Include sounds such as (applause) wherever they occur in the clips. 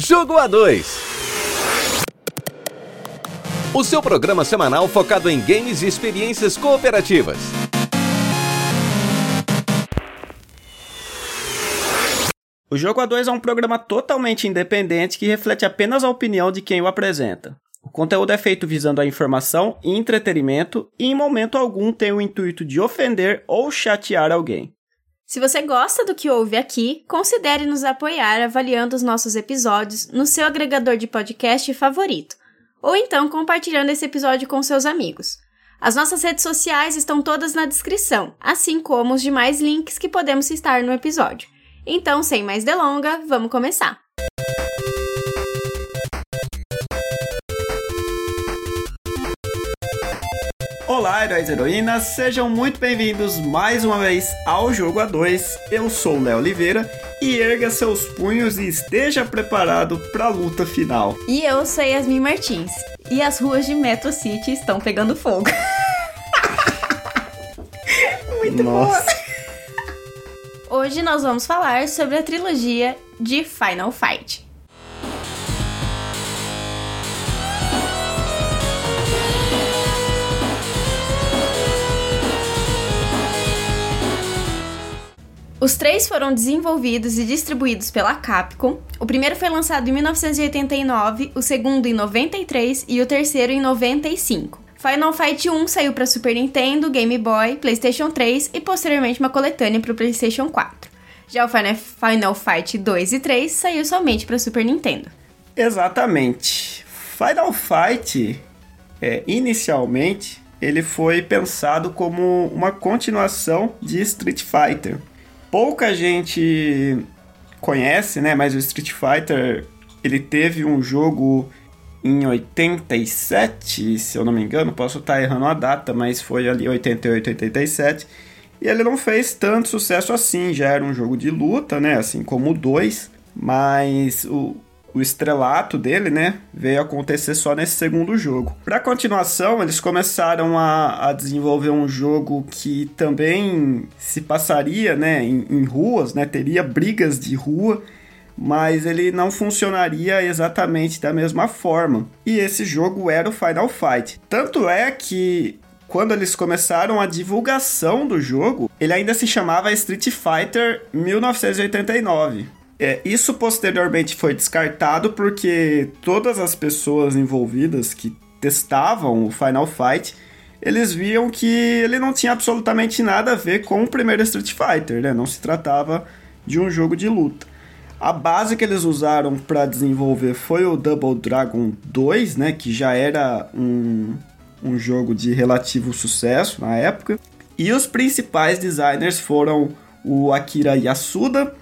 Jogo A2. O seu programa semanal focado em games e experiências cooperativas. O Jogo A2 é um programa totalmente independente que reflete apenas a opinião de quem o apresenta. O conteúdo é feito visando a informação e entretenimento e em momento algum tem o intuito de ofender ou chatear alguém. Se você gosta do que ouve aqui, considere nos apoiar avaliando os nossos episódios no seu agregador de podcast favorito, ou então compartilhando esse episódio com seus amigos. As nossas redes sociais estão todas na descrição, assim como os demais links que podemos citar no episódio. Então, sem mais delonga, vamos começar! Olá, heróis e heroínas, sejam muito bem-vindos mais uma vez ao Jogo A2. Eu sou o Léo Oliveira e erga seus punhos e esteja preparado para a luta final. E eu sou Yasmin Martins, e as ruas de Metro City estão pegando fogo. (laughs) muito Nossa. bom! Hoje nós vamos falar sobre a trilogia de Final Fight. Os três foram desenvolvidos e distribuídos pela Capcom. O primeiro foi lançado em 1989, o segundo em 93 e o terceiro em 95. Final Fight 1 saiu para Super Nintendo, Game Boy, PlayStation 3 e posteriormente uma coletânea para o PlayStation 4. Já o Final Fight 2 e 3 saiu somente para Super Nintendo. Exatamente. Final Fight, é, inicialmente, ele foi pensado como uma continuação de Street Fighter pouca gente conhece, né? Mas o Street Fighter ele teve um jogo em 87, se eu não me engano, posso estar errando a data, mas foi ali 88, 87. E ele não fez tanto sucesso assim, já era um jogo de luta, né? Assim como o 2, mas o, o estrelato dele, né, veio acontecer só nesse segundo jogo. Para continuação, eles começaram a, a, desenvolver um jogo que também se passaria, né, em, em ruas, né, teria brigas de rua, mas ele não funcionaria exatamente da mesma forma. E esse jogo era o Final Fight. Tanto é que quando eles começaram a divulgação do jogo, ele ainda se chamava Street Fighter 1989. É, isso posteriormente foi descartado porque todas as pessoas envolvidas que testavam o Final Fight, eles viam que ele não tinha absolutamente nada a ver com o primeiro Street Fighter, né? Não se tratava de um jogo de luta. A base que eles usaram para desenvolver foi o Double Dragon 2, né? Que já era um, um jogo de relativo sucesso na época. E os principais designers foram o Akira Yasuda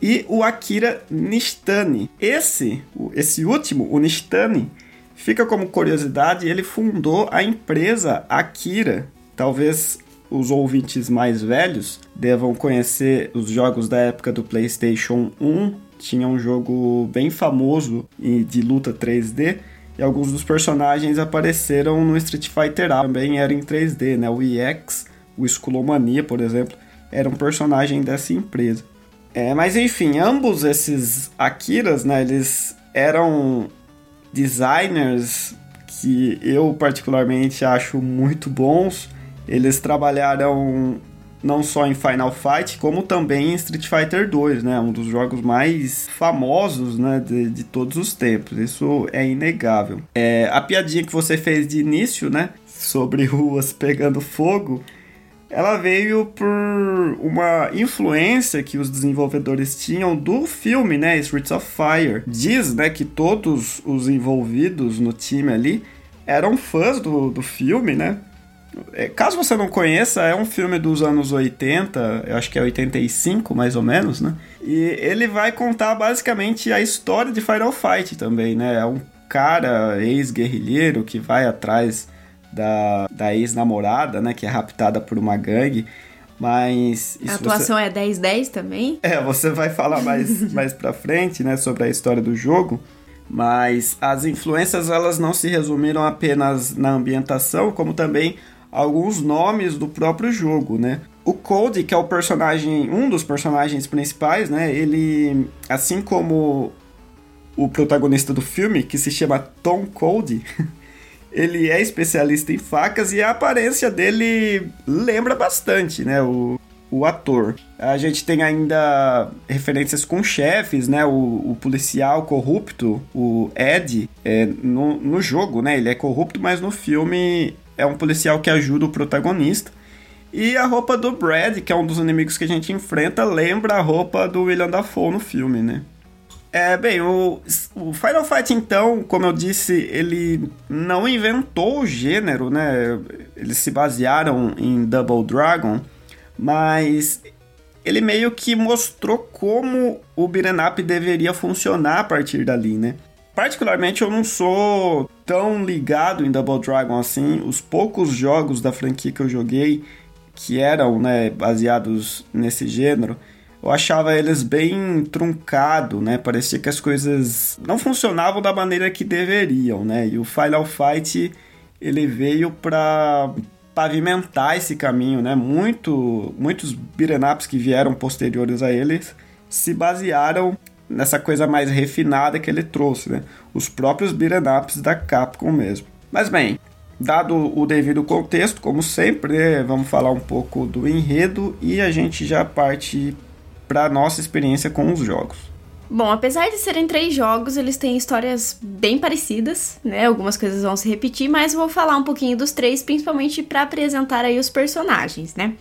e o Akira Nishitani. Esse, esse último, o Nishitani, fica como curiosidade, ele fundou a empresa Akira. Talvez os ouvintes mais velhos devam conhecer os jogos da época do PlayStation 1. Tinha um jogo bem famoso de luta 3D e alguns dos personagens apareceram no Street Fighter A, também era em 3D, né? O EX, o Skullomania, por exemplo, era um personagem dessa empresa. É, mas enfim, ambos esses Akiras, né, eles eram designers que eu particularmente acho muito bons. Eles trabalharam não só em Final Fight, como também em Street Fighter 2, né? Um dos jogos mais famosos, né, de, de todos os tempos. Isso é inegável. É, a piadinha que você fez de início, né, sobre ruas pegando fogo, ela veio por uma influência que os desenvolvedores tinham do filme, né, Streets of Fire. Diz, né, que todos os envolvidos no time ali eram fãs do, do filme, né? É, caso você não conheça, é um filme dos anos 80, eu acho que é 85 mais ou menos, né? E ele vai contar basicamente a história de Final Fight também, né? É um cara ex-guerrilheiro que vai atrás da, da ex-namorada, né? Que é raptada por uma gangue. Mas. A atuação você... é 10-10 também? É, você vai falar mais, (laughs) mais pra frente, né? Sobre a história do jogo. Mas as influências elas não se resumiram apenas na ambientação, como também alguns nomes do próprio jogo, né? O Code, que é o personagem, um dos personagens principais, né? Ele, assim como o protagonista do filme, que se chama Tom Cody, (laughs) ele é especialista em facas e a aparência dele lembra bastante, né? O, o ator. A gente tem ainda referências com chefes, né? O, o policial corrupto, o Ed, é, no, no jogo, né? Ele é corrupto, mas no filme é um policial que ajuda o protagonista. E a roupa do Brad, que é um dos inimigos que a gente enfrenta, lembra a roupa do William Dafoe no filme, né? É, bem, o, o, Final Fight, então, como eu disse, ele não inventou o gênero, né? Eles se basearam em Double Dragon, mas ele meio que mostrou como o beat'em up deveria funcionar a partir dali, né? Particularmente eu não sou tão ligado em Double Dragon assim. Os poucos jogos da franquia que eu joguei que eram né, baseados nesse gênero, eu achava eles bem truncado, né? Parecia que as coisas não funcionavam da maneira que deveriam, né? E o Final Fight ele veio para pavimentar esse caminho, né? Muito, muitos beat'em ups que vieram posteriores a eles se basearam nessa coisa mais refinada que ele trouxe, né? Os próprios beat'em ups da Capcom mesmo. Mas bem, dado o devido contexto, como sempre, vamos falar um pouco do enredo e a gente já parte para nossa experiência com os jogos. Bom, apesar de serem três jogos, eles têm histórias bem parecidas, né? Algumas coisas vão se repetir, mas vou falar um pouquinho dos três, principalmente para apresentar aí os personagens, né?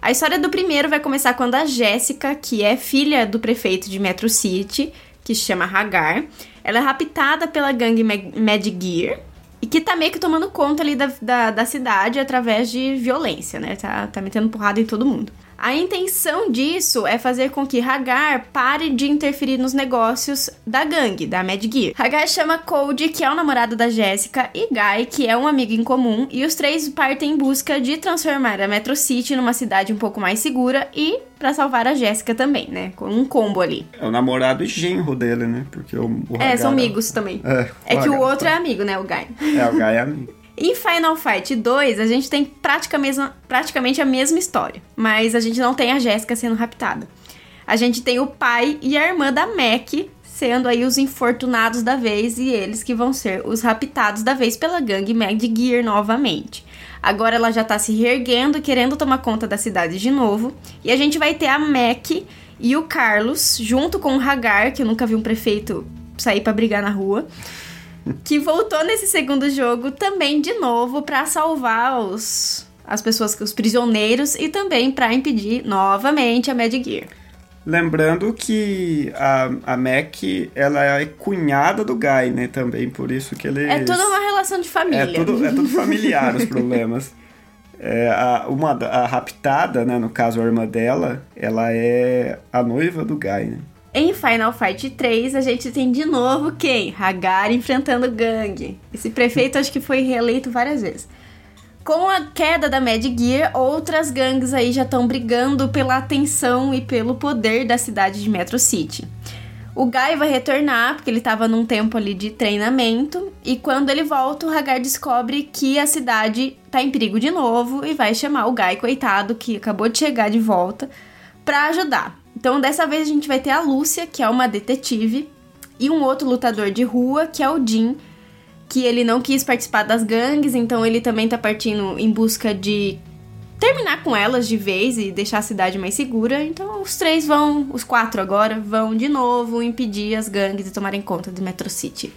A história do primeiro vai começar quando a Jéssica, que é filha do prefeito de Metro City, que se chama Hagar, ela é raptada pela gangue Mad Gear, e que tá meio que tomando conta ali da, da, da, cidade através de violência, né? Tá, tá metendo porrada em todo mundo. A intenção disso é fazer com que Hagar pare de interferir nos negócios da gangue, da Mad Gear. Hagar chama Cody, que é o namorado da Jéssica, e Guy, que é um amigo em comum, e os três partem em busca de transformar a Metro City numa cidade um pouco mais segura e para salvar a Jéssica também, né? Com um combo ali. É o namorado e genro dele, né? Porque o, o É, são amigos também. É, é que o outro é amigo, né? O Guy. É, o Guy é amigo. (laughs) Em Final Fight 2, a gente tem praticamente a mesma história, mas a gente não tem a Jéssica sendo raptada. A gente tem o pai e a irmã da Mac sendo aí os infortunados da vez e eles que vão ser os raptados da vez pela gangue Mad Gear novamente. Agora ela já tá se reerguendo, querendo tomar conta da cidade de novo, e a gente vai ter a Mac e o Carlos junto com o Hagar, que eu nunca vi um prefeito sair para brigar na rua que voltou nesse segundo jogo também de novo para salvar os as pessoas, os prisioneiros e também para impedir novamente a Mad Gear. Lembrando que a, a Mac, ela é cunhada do Guy, né, também, por isso que eles... É toda uma relação de família. É tudo, é tudo familiar os (laughs) problemas. É, a, uma, a raptada, né, no caso a irmã dela, ela é a noiva do Guy, né? Em Final Fight 3, a gente tem de novo quem? Hagar enfrentando Gang. Esse prefeito acho que foi reeleito várias vezes. Com a queda da Mad Gear, outras gangues aí já estão brigando pela atenção e pelo poder da cidade de Metro City. O Guy vai retornar, porque ele estava num tempo ali de treinamento, e quando ele volta, o Hagar descobre que a cidade está em perigo de novo e vai chamar o Guy, coitado, que acabou de chegar de volta, para ajudar. Então, dessa vez a gente vai ter a Lúcia, que é uma detetive, e um outro lutador de rua, que é o Jim, que ele não quis participar das gangues, então ele também tá partindo em busca de terminar com elas de vez e deixar a cidade mais segura. Então os três vão, os quatro agora, vão de novo impedir as gangues de tomarem conta de Metro City.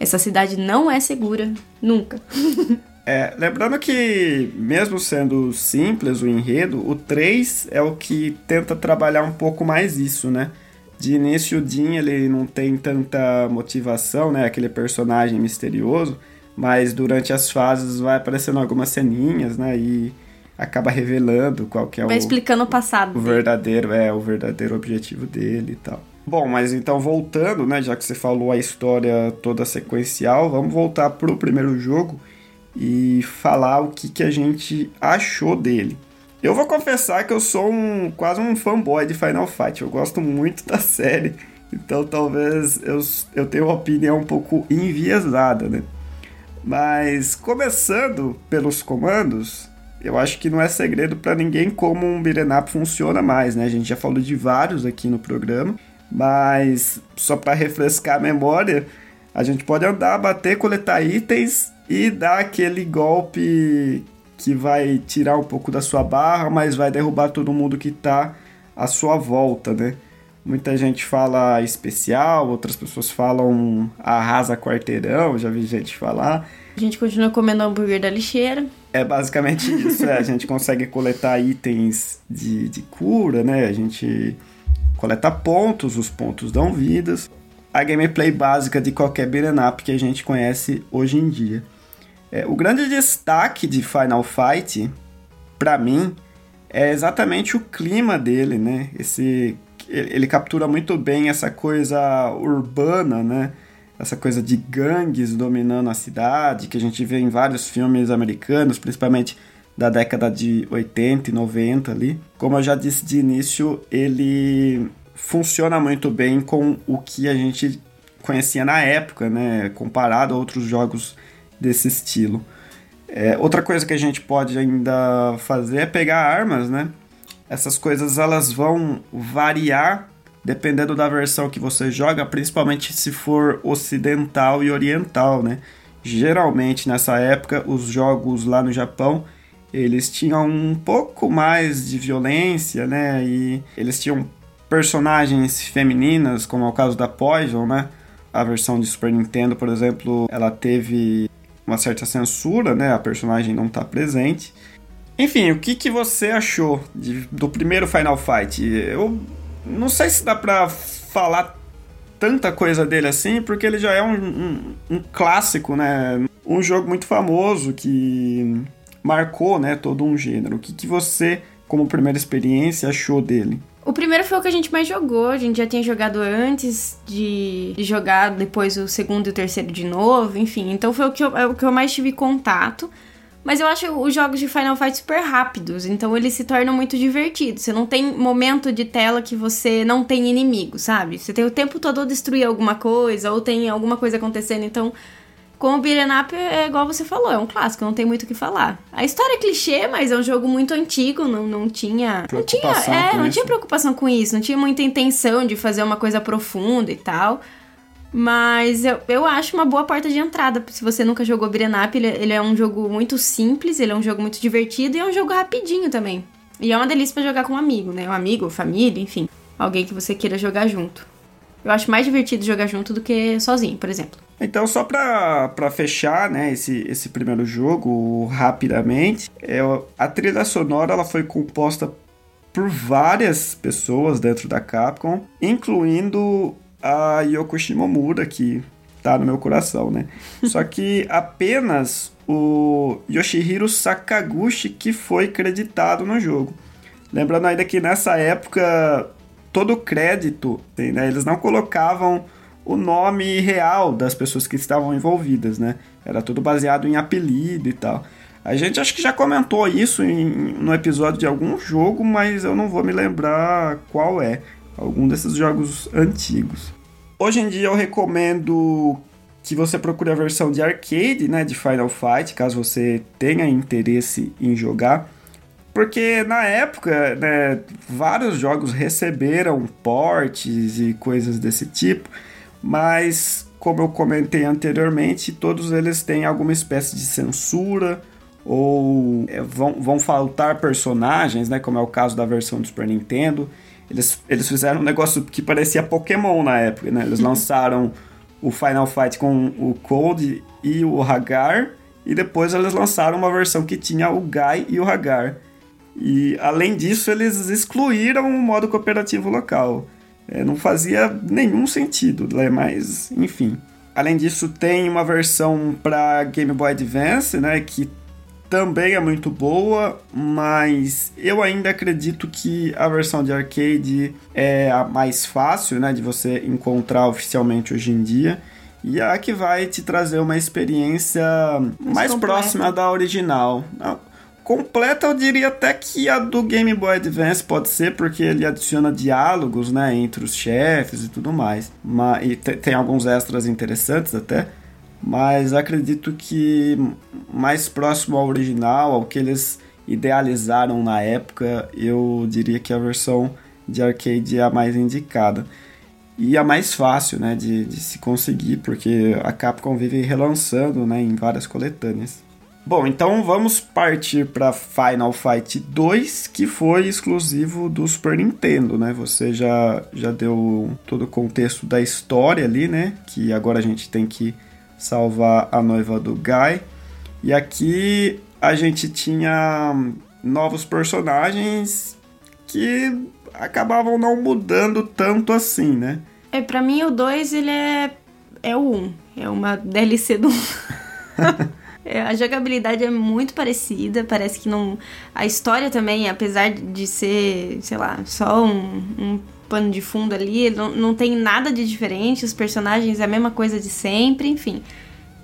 Essa cidade não é segura, nunca. (laughs) É, lembrando que, mesmo sendo simples o enredo, o 3 é o que tenta trabalhar um pouco mais isso, né? De início, o Dean ele não tem tanta motivação, né? Aquele personagem misterioso, mas durante as fases vai aparecendo algumas ceninhas, né? E acaba revelando qual que é vai o... explicando o passado. O verdadeiro, é, o verdadeiro objetivo dele e tal. Bom, mas então voltando, né? Já que você falou a história toda sequencial, vamos voltar pro primeiro jogo e falar o que, que a gente achou dele. Eu vou confessar que eu sou um quase um fanboy de Final Fight. Eu gosto muito (laughs) da série, então talvez eu, eu tenha uma opinião um pouco enviesada, né? Mas começando pelos comandos, eu acho que não é segredo para ninguém como um up funciona mais, né? A gente já falou de vários aqui no programa, Mas só para refrescar a memória, a gente pode andar, bater, coletar itens e dar aquele golpe que vai tirar um pouco da sua barra, mas vai derrubar todo mundo que tá à sua volta, né? Muita gente fala especial, outras pessoas falam arrasa quarteirão, já vi gente falar. A gente continua comendo hambúrguer da lixeira. É basicamente isso, é, a gente (laughs) consegue coletar itens de, de cura, né? A gente coleta pontos, os pontos dão vidas. A gameplay básica de qualquer beat'em que a gente conhece hoje em dia. É, o grande destaque de Final Fight, para mim, é exatamente o clima dele, né? Esse ele captura muito bem essa coisa urbana, né? Essa coisa de gangues dominando a cidade, que a gente vê em vários filmes americanos, principalmente da década de 80 e 90 ali. Como eu já disse de início, ele funciona muito bem com o que a gente conhecia na época, né? Comparado a outros jogos desse estilo. É, outra coisa que a gente pode ainda fazer é pegar armas, né? essas coisas elas vão variar dependendo da versão que você joga, principalmente se for ocidental e oriental, né? Geralmente nessa época os jogos lá no Japão eles tinham um pouco mais de violência, né? E eles tinham personagens femininas, como é o caso da Poison, né? A versão de Super Nintendo, por exemplo, ela teve uma certa censura, né? A personagem não está presente. Enfim, o que, que você achou de, do primeiro Final Fight? Eu não sei se dá pra falar tanta coisa dele assim, porque ele já é um, um, um clássico, né? Um jogo muito famoso que marcou né, todo um gênero. O que, que você, como primeira experiência, achou dele? O primeiro foi o que a gente mais jogou. A gente já tinha jogado antes de, de jogar depois o segundo e o terceiro de novo, enfim. Então foi o que eu, é o que eu mais tive contato. Mas eu acho os jogos de Final Fight super rápidos, então eles se tornam muito divertidos. Você não tem momento de tela que você não tem inimigo, sabe? Você tem o tempo todo a destruir alguma coisa, ou tem alguma coisa acontecendo, então. Com o Beat'em Up é igual você falou, é um clássico, não tem muito o que falar. A história é clichê, mas é um jogo muito antigo, não, não tinha. Não tinha, é, não tinha preocupação com isso, não tinha muita intenção de fazer uma coisa profunda e tal. Mas eu, eu acho uma boa porta de entrada. Se você nunca jogou Beat'em Up, ele, ele é um jogo muito simples, ele é um jogo muito divertido e é um jogo rapidinho também. E é uma delícia para jogar com um amigo, né? Um amigo, família, enfim. Alguém que você queira jogar junto. Eu acho mais divertido jogar junto do que sozinho, por exemplo. Então, só para fechar né, esse, esse primeiro jogo rapidamente, é, a trilha sonora ela foi composta por várias pessoas dentro da Capcom, incluindo a Yoko Shimomura, que tá no meu coração, né? (laughs) Só que apenas o Yoshihiro Sakaguchi que foi creditado no jogo. Lembrando ainda que nessa época todo o crédito, né, eles não colocavam o nome real das pessoas que estavam envolvidas, né? Era tudo baseado em apelido e tal. A gente acho que já comentou isso em, no episódio de algum jogo, mas eu não vou me lembrar qual é algum desses jogos antigos. Hoje em dia eu recomendo que você procure a versão de arcade, né, de Final Fight, caso você tenha interesse em jogar. Porque na época, né, vários jogos receberam portes e coisas desse tipo, mas como eu comentei anteriormente, todos eles têm alguma espécie de censura ou é, vão, vão faltar personagens, né, como é o caso da versão do Super Nintendo. Eles, eles fizeram um negócio que parecia Pokémon na época, né? Eles (laughs) lançaram o Final Fight com o Cold e o Hagar, e depois eles lançaram uma versão que tinha o Guy e o Hagar. E além disso, eles excluíram o modo cooperativo local. É, não fazia nenhum sentido, né? mas enfim. Além disso, tem uma versão para Game Boy Advance, né, que também é muito boa, mas eu ainda acredito que a versão de arcade é a mais fácil, né, de você encontrar oficialmente hoje em dia. E é a que vai te trazer uma experiência mais, mais próxima da original. Completa, eu diria até que a do Game Boy Advance pode ser, porque ele adiciona diálogos, né, entre os chefes e tudo mais. Mas, e tem alguns extras interessantes até mas acredito que mais próximo ao original, ao que eles idealizaram na época, eu diria que a versão de arcade é a mais indicada. e a mais fácil, né, de, de se conseguir, porque a Capcom vive relançando, né, em várias coletâneas. Bom, então vamos partir para Final Fight 2, que foi exclusivo do Super Nintendo, né? Você já, já deu todo o contexto da história ali, né? Que agora a gente tem que salvar a noiva do Guy. E aqui a gente tinha novos personagens que acabavam não mudando tanto assim, né? É, pra mim o 2 ele é, é o 1. Um. É uma DLC do 1. (laughs) É, a jogabilidade é muito parecida, parece que não. A história também, apesar de ser, sei lá, só um, um pano de fundo ali, não, não tem nada de diferente, os personagens é a mesma coisa de sempre, enfim.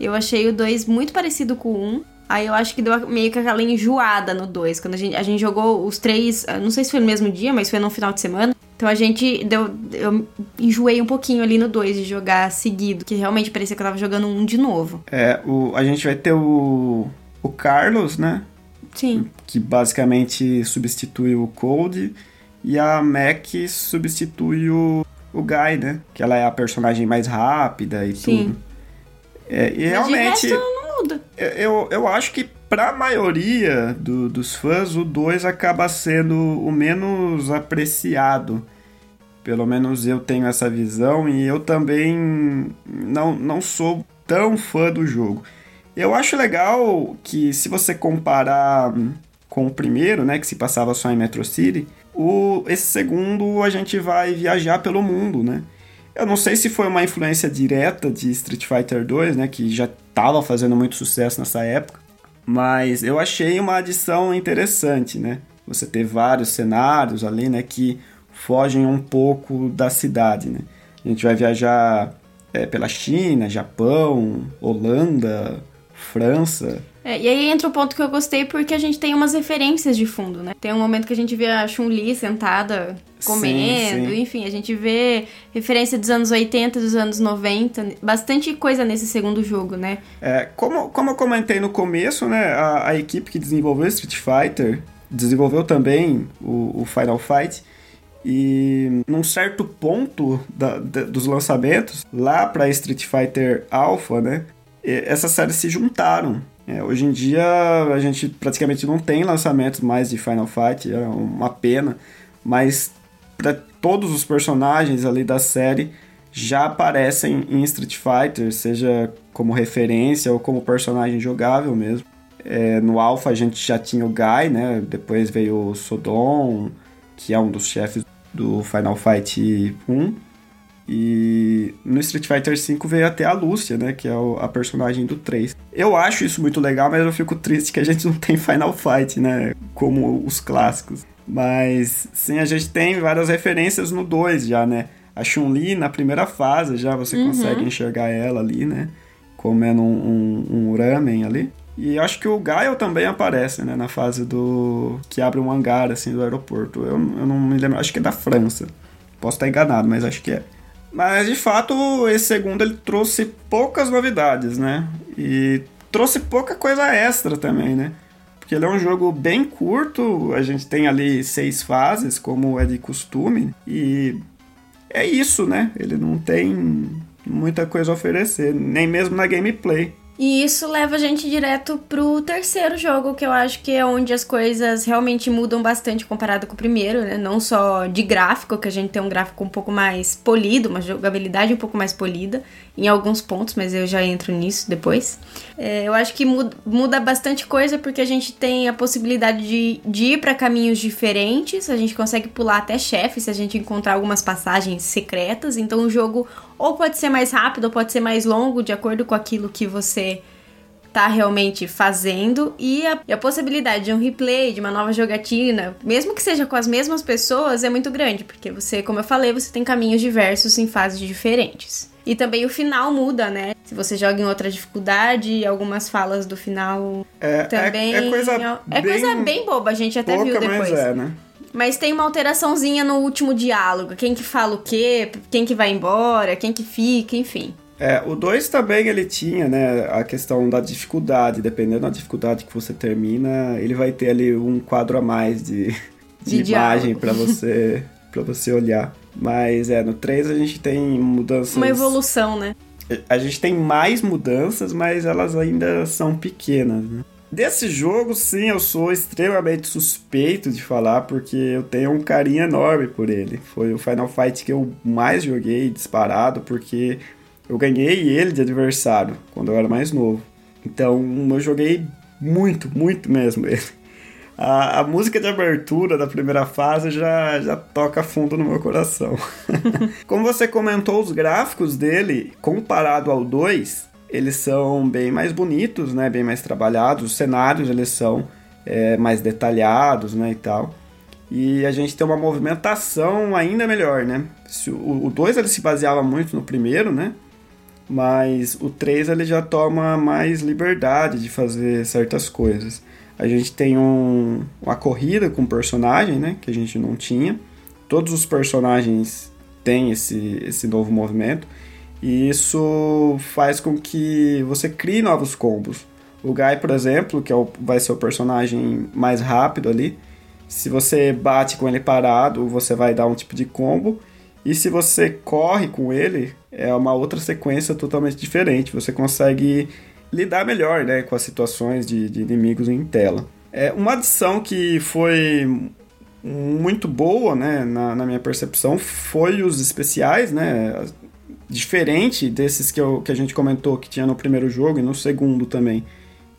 Eu achei o 2 muito parecido com o 1. Um. Aí eu acho que deu meio que aquela enjoada no 2. Quando a gente, a gente jogou os três, não sei se foi no mesmo dia, mas foi no final de semana. Então a gente deu. Eu enjoei um pouquinho ali no 2 de jogar seguido, que realmente parecia que eu tava jogando um de novo. É, o, a gente vai ter o. O Carlos, né? Sim. Que basicamente substitui o Cold. E a Mac substitui o, o Guy, né? Que ela é a personagem mais rápida e Sim. tudo. É, e Mas realmente. De resto, não muda. Eu, eu acho que para a maioria do, dos fãs, o 2 acaba sendo o menos apreciado. Pelo menos eu tenho essa visão e eu também não, não sou tão fã do jogo. Eu acho legal que se você comparar com o primeiro, né, que se passava só em Metro City, o, esse segundo a gente vai viajar pelo mundo, né? Eu não sei se foi uma influência direta de Street Fighter 2, né, que já estava fazendo muito sucesso nessa época, mas eu achei uma adição interessante, né? Você ter vários cenários ali, né, que fogem um pouco da cidade, né? A gente vai viajar é, pela China, Japão, Holanda, França. É, e aí entra o ponto que eu gostei porque a gente tem umas referências de fundo, né? Tem um momento que a gente vê a Chun-Li sentada comendo, sim, sim. enfim, a gente vê referência dos anos 80, dos anos 90, bastante coisa nesse segundo jogo, né? É, como, como eu comentei no começo, né, a, a equipe que desenvolveu Street Fighter desenvolveu também o, o Final Fight, e num certo ponto da, da, dos lançamentos, lá para Street Fighter Alpha, né, essas séries se juntaram. É, hoje em dia a gente praticamente não tem lançamentos mais de Final Fight, é uma pena, mas para todos os personagens ali da série já aparecem em Street Fighter, seja como referência ou como personagem jogável mesmo. É, no Alpha a gente já tinha o Guy, né? Depois veio o Sodom, que é um dos chefes do Final Fight 1. E no Street Fighter V veio até a Lúcia, né? Que é a personagem do 3. Eu acho isso muito legal, mas eu fico triste que a gente não (laughs) tem Final Fight, né? Como os clássicos. Mas sim, a gente tem várias referências no 2 já, né? A Chun-Li na primeira fase já você uhum. consegue enxergar ela ali, né? Comendo um, um, um ramen ali. E acho que o Gaio também aparece, né? Na fase do. que abre um hangar assim do aeroporto. Eu, eu não me lembro, acho que é da França. Posso estar enganado, mas acho que é. Mas de fato, esse segundo ele trouxe poucas novidades, né? E trouxe pouca coisa extra também, né? Porque ele é um jogo bem curto, a gente tem ali seis fases, como é de costume, e é isso, né? Ele não tem muita coisa a oferecer, nem mesmo na gameplay. E isso leva a gente direto pro terceiro jogo, que eu acho que é onde as coisas realmente mudam bastante comparado com o primeiro, né? Não só de gráfico, que a gente tem um gráfico um pouco mais polido, uma jogabilidade um pouco mais polida em alguns pontos, mas eu já entro nisso depois. É, eu acho que muda, muda, bastante coisa porque a gente tem a possibilidade de, de ir para caminhos diferentes, a gente consegue pular até chefe se a gente encontrar algumas passagens secretas, então o jogo ou pode ser mais rápido ou pode ser mais longo, de acordo com aquilo que você tá realmente fazendo e a, e a, possibilidade de um replay, de uma nova jogatina, mesmo que seja com as mesmas pessoas, é muito grande, porque você, como eu falei, você tem caminhos diversos em fases diferentes. E também o final muda, né? Se você joga em outra dificuldade, algumas falas do final é, também. É, é coisa, é bem coisa bem boba, a gente até pouca, viu depois. Mas é, né? Mas tem uma alteraçãozinha no último diálogo. Quem que fala o quê, quem que vai embora, quem que fica, enfim. É, o 2 também ele tinha, né, a questão da dificuldade. Dependendo da dificuldade que você termina, ele vai ter ali um quadro a mais de, de, de imagem para você (laughs) para você olhar. Mas é, no 3 a gente tem mudanças. Uma evolução, né? A gente tem mais mudanças, mas elas ainda são pequenas, né? Desse jogo, sim, eu sou extremamente suspeito de falar, porque eu tenho um carinho enorme por ele. Foi o Final Fight que eu mais joguei disparado, porque eu ganhei ele de adversário quando eu era mais novo. Então eu joguei muito, muito mesmo ele. A, a, música de abertura da primeira fase já, já toca fundo no meu coração. (laughs) Como você comentou, os gráficos dele, comparado ao 2, eles são bem mais bonitos, né? Bem mais trabalhados. Os cenários, eles são é, mais detalhados, né? E tal. E a gente tem uma movimentação ainda melhor, né? O 2 ele se baseava muito no primeiro, né? Mas o 3 ele já toma mais liberdade de fazer certas coisas. A gente tem um, uma corrida com personagem, né? Que a gente não tinha. Todos os personagens têm esse, esse novo movimento. E isso faz com que você crie novos combos. O Guy, por exemplo, que é o, vai ser o personagem mais rápido ali. Se você bate com ele parado, você vai dar um tipo de combo. E se você corre com ele, é uma outra sequência totalmente diferente. Você consegue lidar melhor né, com as situações de, de inimigos em tela. É uma adição que foi muito boa, né, na, na, minha percepção, foi os especiais, né, diferente desses que, eu, que a gente comentou que tinha no primeiro jogo e no segundo também,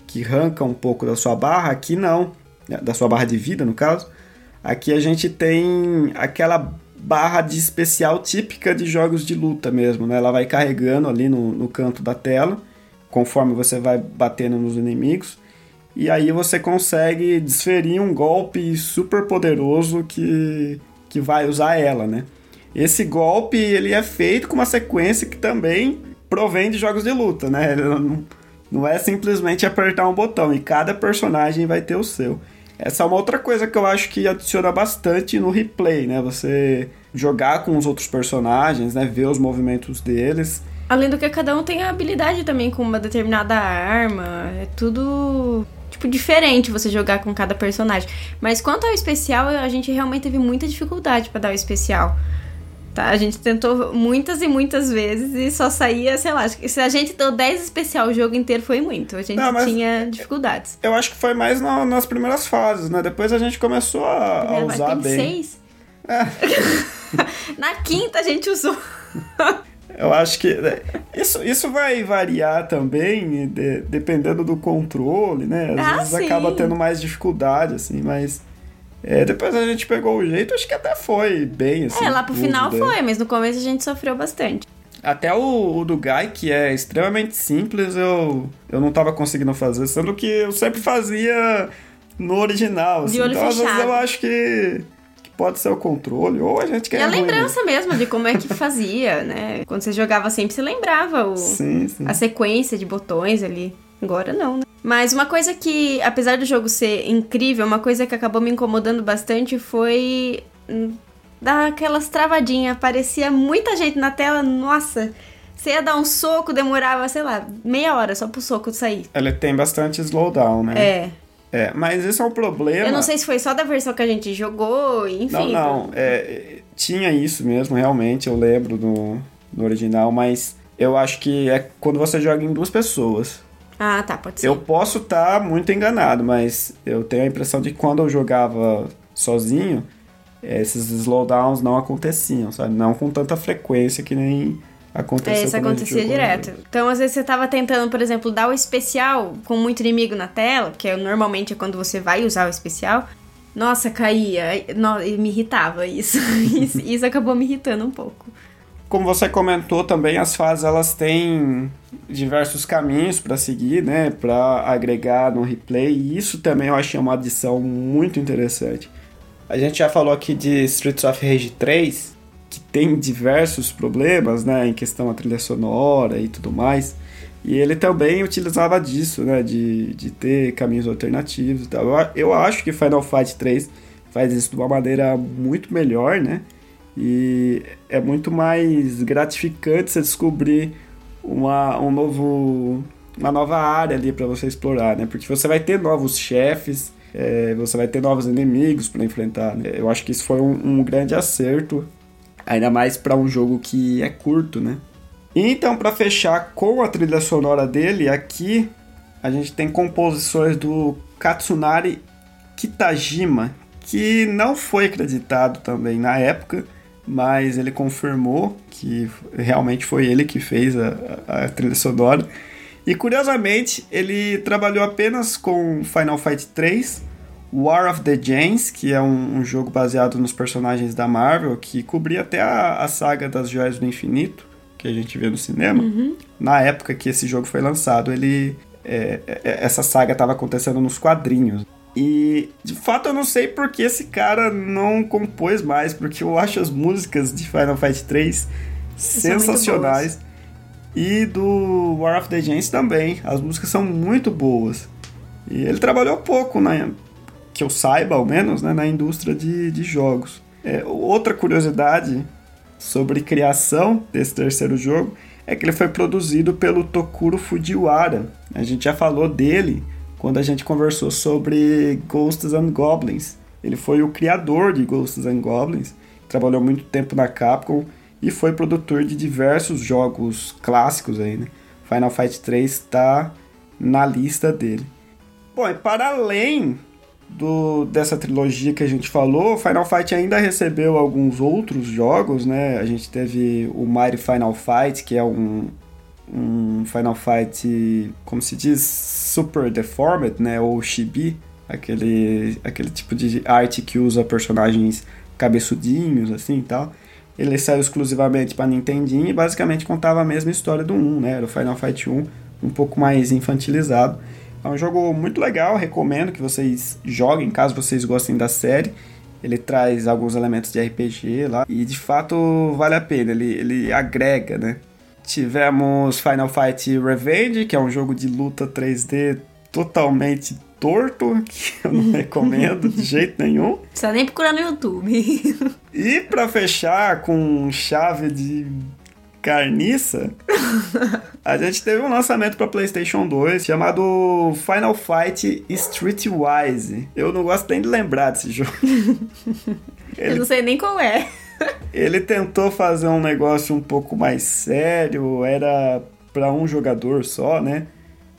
que arranca um pouco da sua barra, aqui não, né, da sua barra de vida no caso. Aqui a gente tem aquela barra de especial típica de jogos de luta mesmo, né? Ela vai carregando ali no, no canto da tela conforme você vai batendo nos inimigos. E aí você consegue desferir um golpe super poderoso que, que vai usar ela, né? Esse golpe ele é feito com uma sequência que também provém de jogos de luta, né? Não, não é simplesmente apertar um botão e cada personagem vai ter o seu. Essa é uma outra coisa que eu acho que adiciona bastante no replay, né? Você jogar com os outros personagens, né? Ver os movimentos deles Além do que cada um tem a habilidade também com uma determinada arma. É tudo tipo diferente você jogar com cada personagem. Mas quanto ao especial, a gente realmente teve muita dificuldade para dar o especial. Tá? A gente tentou muitas e muitas vezes e só saía, sei lá, se a gente deu 10 especial o jogo inteiro foi muito. A gente Não, tinha dificuldades. Eu acho que foi mais na, nas primeiras fases, né? Depois a gente começou a, a usar bem. Seis? É. (laughs) na quinta a gente usou. (laughs) Eu acho que né, isso, isso vai variar também, de, dependendo do controle, né? Às ah, vezes sim. acaba tendo mais dificuldade, assim, mas. É, depois a gente pegou o jeito, acho que até foi bem, assim. É, lá pro final né? foi, mas no começo a gente sofreu bastante. Até o, o, do Guy, que é extremamente simples, eu, eu não tava conseguindo fazer, sendo que eu sempre fazia no original. Assim. De olho então, fechado. às vezes eu acho que pode ser o controle, ou a gente quer. E a lembrança ruim. mesmo de como é que fazia, né? Quando você jogava sempre, você lembrava o, sim, sim. a sequência de botões ali. Agora não, né? Mas uma coisa que, apesar do jogo ser incrível, uma coisa que acabou me incomodando bastante foi hum, dar aquelas travadinhas. Parecia muita gente na tela, nossa. Você ia dar um soco, demorava, sei lá, meia hora só pro soco sair. Ela tem bastante slowdown, né? É. É, mas esse é um problema. Eu não sei se foi só da versão que a gente jogou, enfim. Não, não. É, tinha isso mesmo, realmente, eu lembro do, do original, mas eu acho que é quando você joga em duas pessoas. Ah, tá, pode ser. Eu posso estar tá muito enganado, mas eu tenho a impressão de que quando eu jogava sozinho, esses slowdowns não aconteciam, sabe? Não com tanta frequência que nem Aconteceu é, isso acontecia direto. Então, às vezes, você tava tentando, por exemplo, dar o especial com muito inimigo na tela, que é, normalmente é quando você vai usar o especial. Nossa, caía. No, me irritava isso. (laughs) isso. Isso acabou me irritando um pouco. Como você comentou também, as fases elas têm diversos caminhos para seguir, né, para agregar no replay, e isso também eu achei uma adição muito interessante. A gente já falou aqui de Streets of Rage 3, que tem diversos problemas, né, em questão a trilha sonora e tudo mais. E ele também utilizava disso, né, de, de ter caminhos alternativos e tal. Eu, eu acho que Final Fight 3 faz isso de uma maneira muito melhor, né? E é muito mais gratificante você descobrir uma, um novo, uma nova área ali para você explorar, né? Porque você vai ter novos chefes, é, você vai ter novos inimigos para enfrentar. Né? Eu acho que isso foi um, um grande acerto Ainda mais para um jogo que é curto, né? Então, para fechar com a trilha sonora dele, aqui a gente tem composições do Katsunari Kitajima, que não foi acreditado também na época, mas ele confirmou que realmente foi ele que fez a, a, trilha sonora. E curiosamente, ele trabalhou apenas com Final Fight 3, War of the Jains, que é um, um jogo baseado nos personagens da Marvel, que cobria até a, a, saga das Joias do Infinito, que a gente vê no cinema. Uhum. Na época que esse jogo foi lançado, ele é, é essa saga estava acontecendo nos quadrinhos. E de fato eu não sei porque esse cara não compôs mais, porque eu acho as músicas de Final Fight 3 sensacionais. E do War of the Giants também. As músicas são muito boas. E ele trabalhou pouco, né? que eu saiba ao menos, né? na indústria de, de jogos. É, outra curiosidade sobre criação desse terceiro jogo é que ele foi produzido pelo Tokuro Fujiwara. A gente já falou dele quando a gente conversou sobre Ghosts and Goblins. Ele foi o criador de Ghosts and Goblins, trabalhou muito tempo na Capcom e foi produtor de diversos jogos clássicos aí, né? Final Fight 3 está na lista dele. Bom, e para além do, dessa trilogia que a gente falou, Final Fight ainda recebeu alguns outros jogos, né? A gente teve o Mighty Final Fight, que é um, um Final Fight, como se diz, super deformed, né, ou chibi, aquele, aquele tipo de arte que usa personagens cabeçudinhos, assim e tal. Ele saiu exclusivamente para Nintendinho e basicamente contava a mesma história do 1, né, era o Final Fight 1, um pouco mais infantilizado. É um jogo muito legal, recomendo que vocês joguem, caso vocês gostem da série. Ele traz alguns elementos de RPG lá e de fato vale a pena, ele, ele agrega, né? Tivemos Final Fight Revenge, que é um jogo de luta 3D totalmente torto, (laughs) que eu não recomendo de jeito nenhum. Precisa nem procurar no YouTube. (laughs) e para fechar com chave de carniça, a gente teve um lançamento para PlayStation 2 chamado Final Fight Streetwise. Eu não gosto nem de lembrar desse jogo. Ele... Eu não sei nem qual é. Ele tentou fazer um negócio um pouco mais sério, era para um jogador só, né?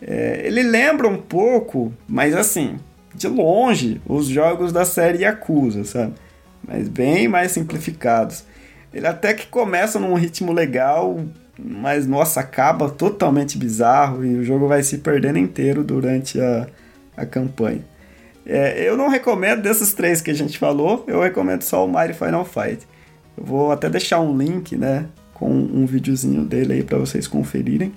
É, ele lembra um pouco, mas assim, de longe, os jogos da série Yakuza, sabe? Mas bem mais simplificados. Ele até que começa num ritmo legal, mas nossa, acaba totalmente bizarro e o jogo vai se perdendo inteiro durante a, a campanha. É, eu não recomendo desses três que a gente falou, eu recomendo só o Mario Final Fight. Eu vou até deixar um link, né, com um videozinho dele aí para vocês conferirem,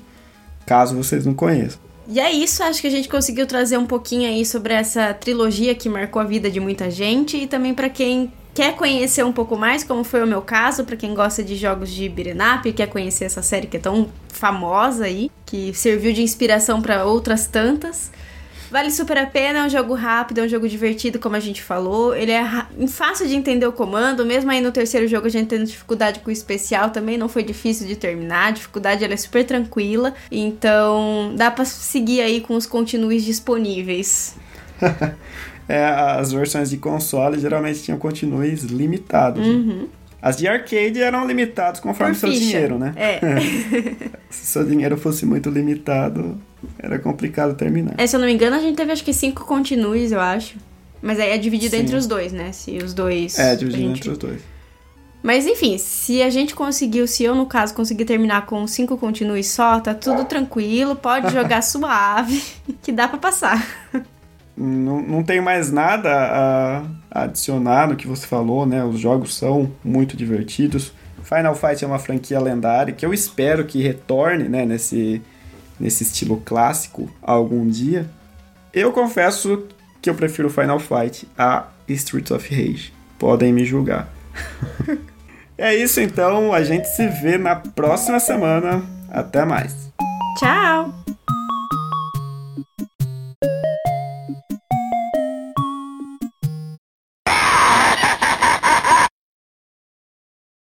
caso vocês não conheçam. E é isso, acho que a gente conseguiu trazer um pouquinho aí sobre essa trilogia que marcou a vida de muita gente e também para quem quer conhecer um pouco mais, como foi o meu caso, para quem gosta de jogos de beat'em e quer conhecer essa série que é tão famosa aí, que serviu de inspiração para outras tantas. Vale super a pena, é um jogo rápido, é um jogo divertido, como a gente falou. Ele é fácil de entender o comando, mesmo aí no terceiro jogo a gente tendo dificuldade com o especial, também não foi difícil de terminar. A dificuldade ela é super tranquila, então dá para seguir aí com os continues disponíveis. (laughs) é, as versões de console geralmente tinham continues limitados. Né? As de arcade eram limitadas conforme Por seu ficha. dinheiro, né? É. (laughs) Se seu dinheiro fosse muito limitado, era complicado terminar. É, se eu não me engano, a gente teve acho que cinco continues, eu acho. Mas aí é dividido Sim. entre os dois, né? Se os dois. É, dividido gente... entre os dois. Mas enfim, se a gente conseguiu, se eu no caso conseguir terminar com cinco continues só, tá tudo tranquilo, pode (laughs) jogar suave, (laughs) que dá para passar. Não, não tenho mais nada a, adicionar no que você falou, né? Os jogos são muito divertidos. Final Fight é uma franquia lendária que eu espero que retorne, né, nesse, nesse estilo clássico algum dia. Eu confesso que eu prefiro Final Fight a Streets of Rage. Podem me julgar. (laughs) é isso então, a gente se vê na próxima semana. Até mais. Tchau!